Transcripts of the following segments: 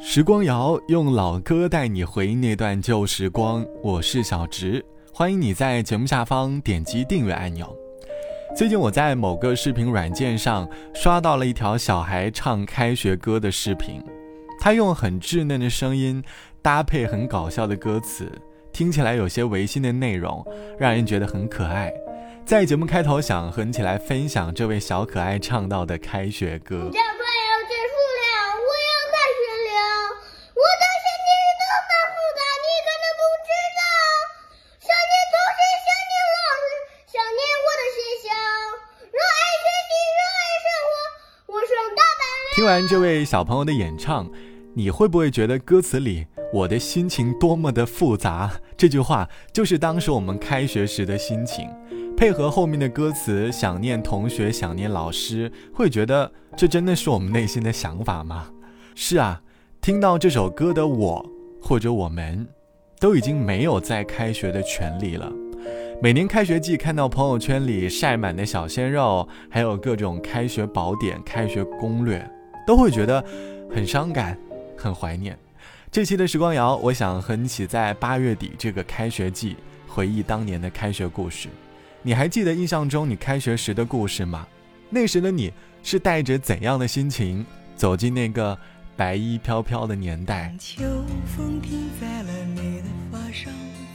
时光谣用老歌带你回忆那段旧时光，我是小直，欢迎你在节目下方点击订阅按钮。最近我在某个视频软件上刷到了一条小孩唱开学歌的视频，他用很稚嫩的声音搭配很搞笑的歌词，听起来有些违心的内容，让人觉得很可爱。在节目开头，想和你一起来分享这位小可爱唱到的开学歌。听完这位小朋友的演唱，你会不会觉得歌词里“我的心情多么的复杂”这句话就是当时我们开学时的心情？配合后面的歌词，想念同学，想念老师，会觉得这真的是我们内心的想法吗？是啊，听到这首歌的我或者我们，都已经没有在开学的权利了。每年开学季，看到朋友圈里晒满的小鲜肉，还有各种开学宝典、开学攻略。都会觉得很伤感，很怀念。这期的时光谣，我想和你一起在八月底这个开学季回忆当年的开学故事。你还记得印象中你开学时的故事吗？那时的你是带着怎样的心情走进那个白衣飘飘的年代？秋风停在了你的发梢，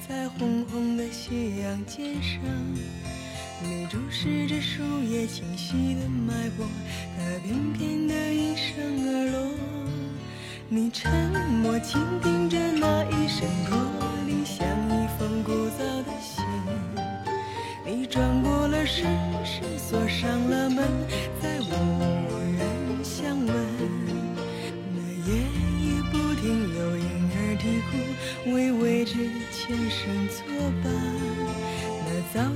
在红红的夕阳肩上。你注视着树叶清晰的脉搏，它翩翩地一声而落。你沉默倾听着那一声驼铃，像一封古早的信。你转过了身，是锁上了门，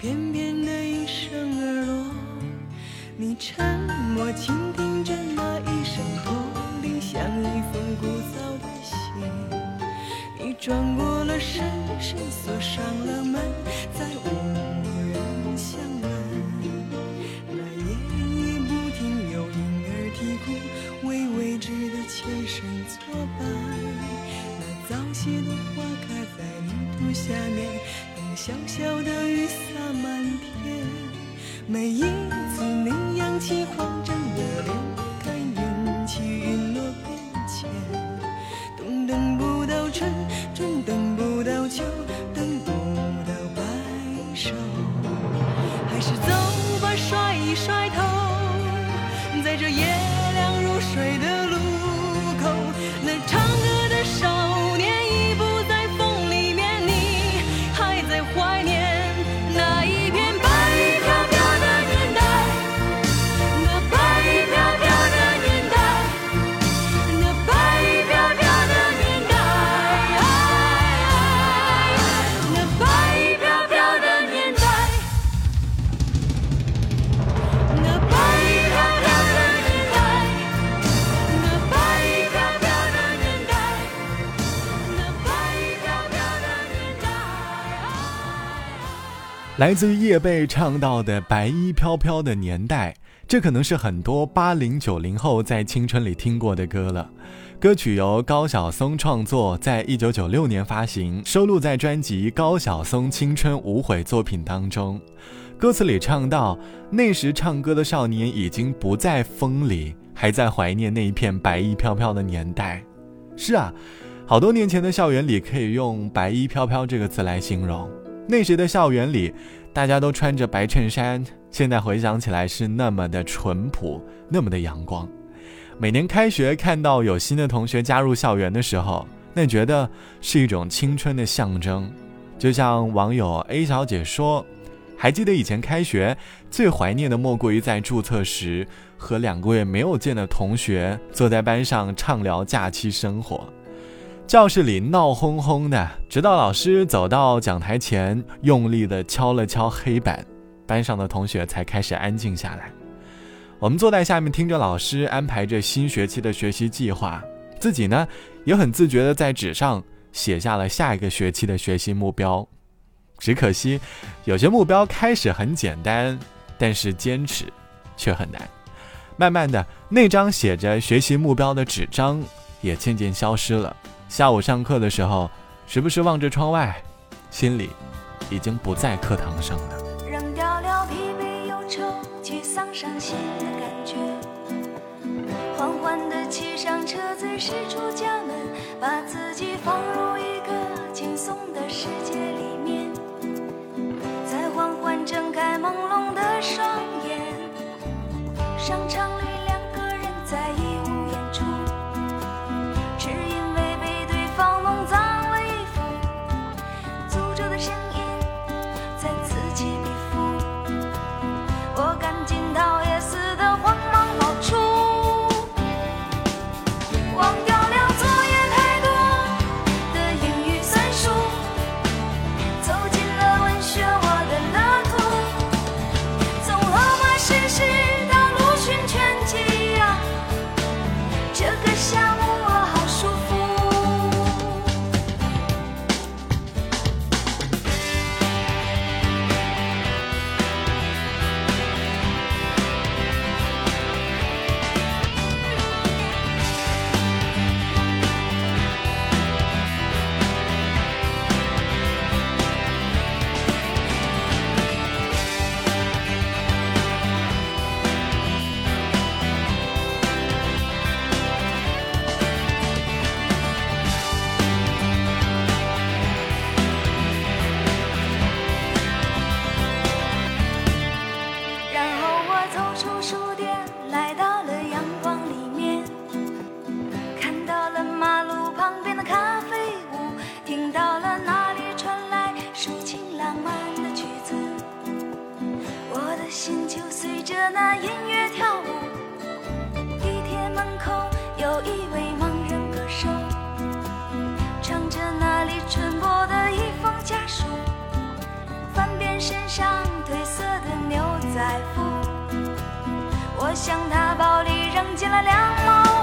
翩翩的一声而落。你沉默倾听着那一声驼铃，像一封古早的信。你转过了身，身锁上了门，再无人相问。那夜夜不停有婴儿啼哭，为未知的前生作伴。那早谢的花开在泥土。下面小小的雨洒满天，每一次你扬起慌张的脸，来自于叶蓓唱到的“白衣飘飘的年代”，这可能是很多八零九零后在青春里听过的歌了。歌曲由高晓松创作，在一九九六年发行，收录在专辑《高晓松青春无悔作品》当中。歌词里唱到：“那时唱歌的少年已经不在风里，还在怀念那一片白衣飘飘的年代。”是啊，好多年前的校园里可以用“白衣飘飘”这个词来形容。那时的校园里，大家都穿着白衬衫，现在回想起来是那么的淳朴，那么的阳光。每年开学看到有新的同学加入校园的时候，那觉得是一种青春的象征。就像网友 A 小姐说：“还记得以前开学最怀念的，莫过于在注册时和两个月没有见的同学坐在班上畅聊假期生活。”教室里闹哄哄的，直到老师走到讲台前，用力的敲了敲黑板，班上的同学才开始安静下来。我们坐在下面听着老师安排着新学期的学习计划，自己呢也很自觉的在纸上写下了下一个学期的学习目标。只可惜，有些目标开始很简单，但是坚持却很难。慢慢的，那张写着学习目标的纸张也渐渐消失了。下午上课的时候，时不时望着窗外，心里已经不在课堂上了。扔掉了疲惫忧愁、沮丧伤心的感觉，缓缓的骑上车子驶出家门，把自走出书店，来到了阳光里面，看到了马路旁边的咖啡屋，听到了那里传来抒情浪漫的曲子，我的心就随着那音乐跳舞。地铁门口有一位盲人歌手，唱着那里传播的一封家书，翻遍身上褪色的牛仔服。向他包里扔进了两毛。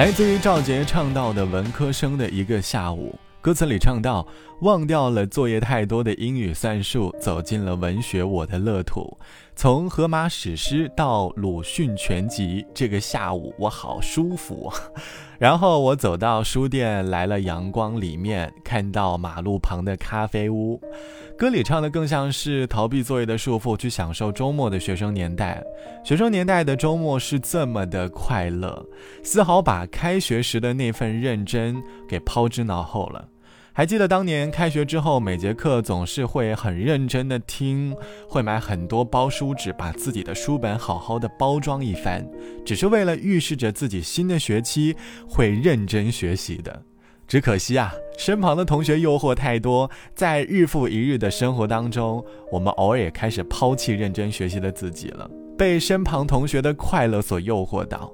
来自于赵杰唱到的文科生的一个下午，歌词里唱到：忘掉了作业太多的英语算术，走进了文学我的乐土。从荷马史诗到鲁迅全集，这个下午我好舒服。然后我走到书店，来了阳光里面，看到马路旁的咖啡屋。歌里唱的更像是逃避作业的束缚，去享受周末的学生年代。学生年代的周末是这么的快乐，丝毫把开学时的那份认真给抛之脑后了。还记得当年开学之后，每节课总是会很认真的听，会买很多包书纸，把自己的书本好好的包装一番，只是为了预示着自己新的学期会认真学习的。只可惜啊，身旁的同学诱惑太多，在日复一日的生活当中，我们偶尔也开始抛弃认真学习的自己了，被身旁同学的快乐所诱惑到。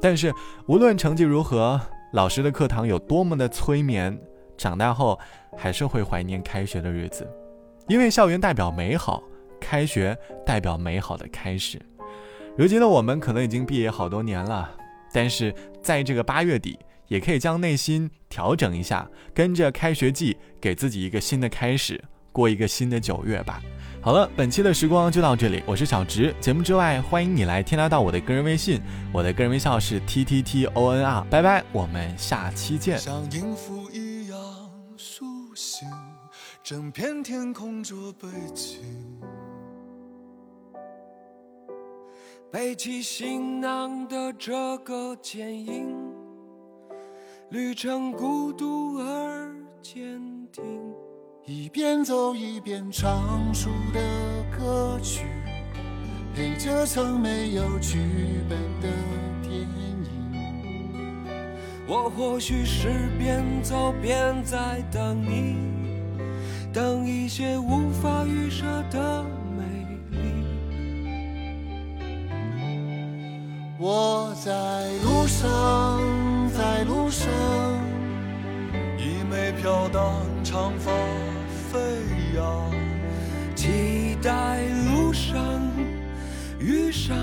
但是无论成绩如何，老师的课堂有多么的催眠，长大后还是会怀念开学的日子，因为校园代表美好，开学代表美好的开始。如今的我们可能已经毕业好多年了，但是在这个八月底，也可以将内心调整一下，跟着开学季，给自己一个新的开始，过一个新的九月吧。好了，本期的时光就到这里，我是小直。节目之外，欢迎你来添加到我的个人微信，我的个人微信号是 t t t o n r。拜拜，我们下期见。像音符一样苏醒，整片天空做背景。背起行囊的这个剪影，旅程孤独而坚定。一边走一边唱出的歌曲，陪着曾没有剧本的电影。我或许是边走边在等你，等一些无法预设的美丽。我在路上，在路上，一枚飘荡长发飞扬，期待路上遇上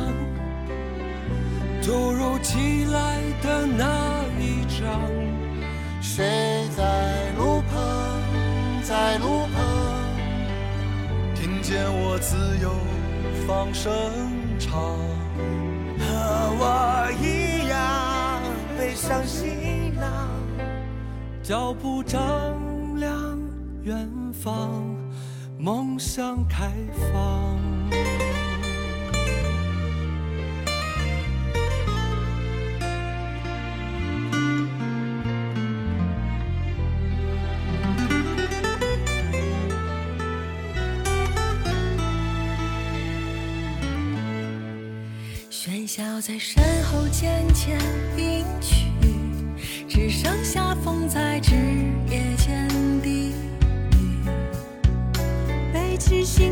突如其来的那一场。谁在路旁，在路旁，听见我自由放声唱。和我一样背上行囊，脚步丈量远方，梦想开放。喧嚣在身后渐渐隐去，下风在枝叶间低语，背起行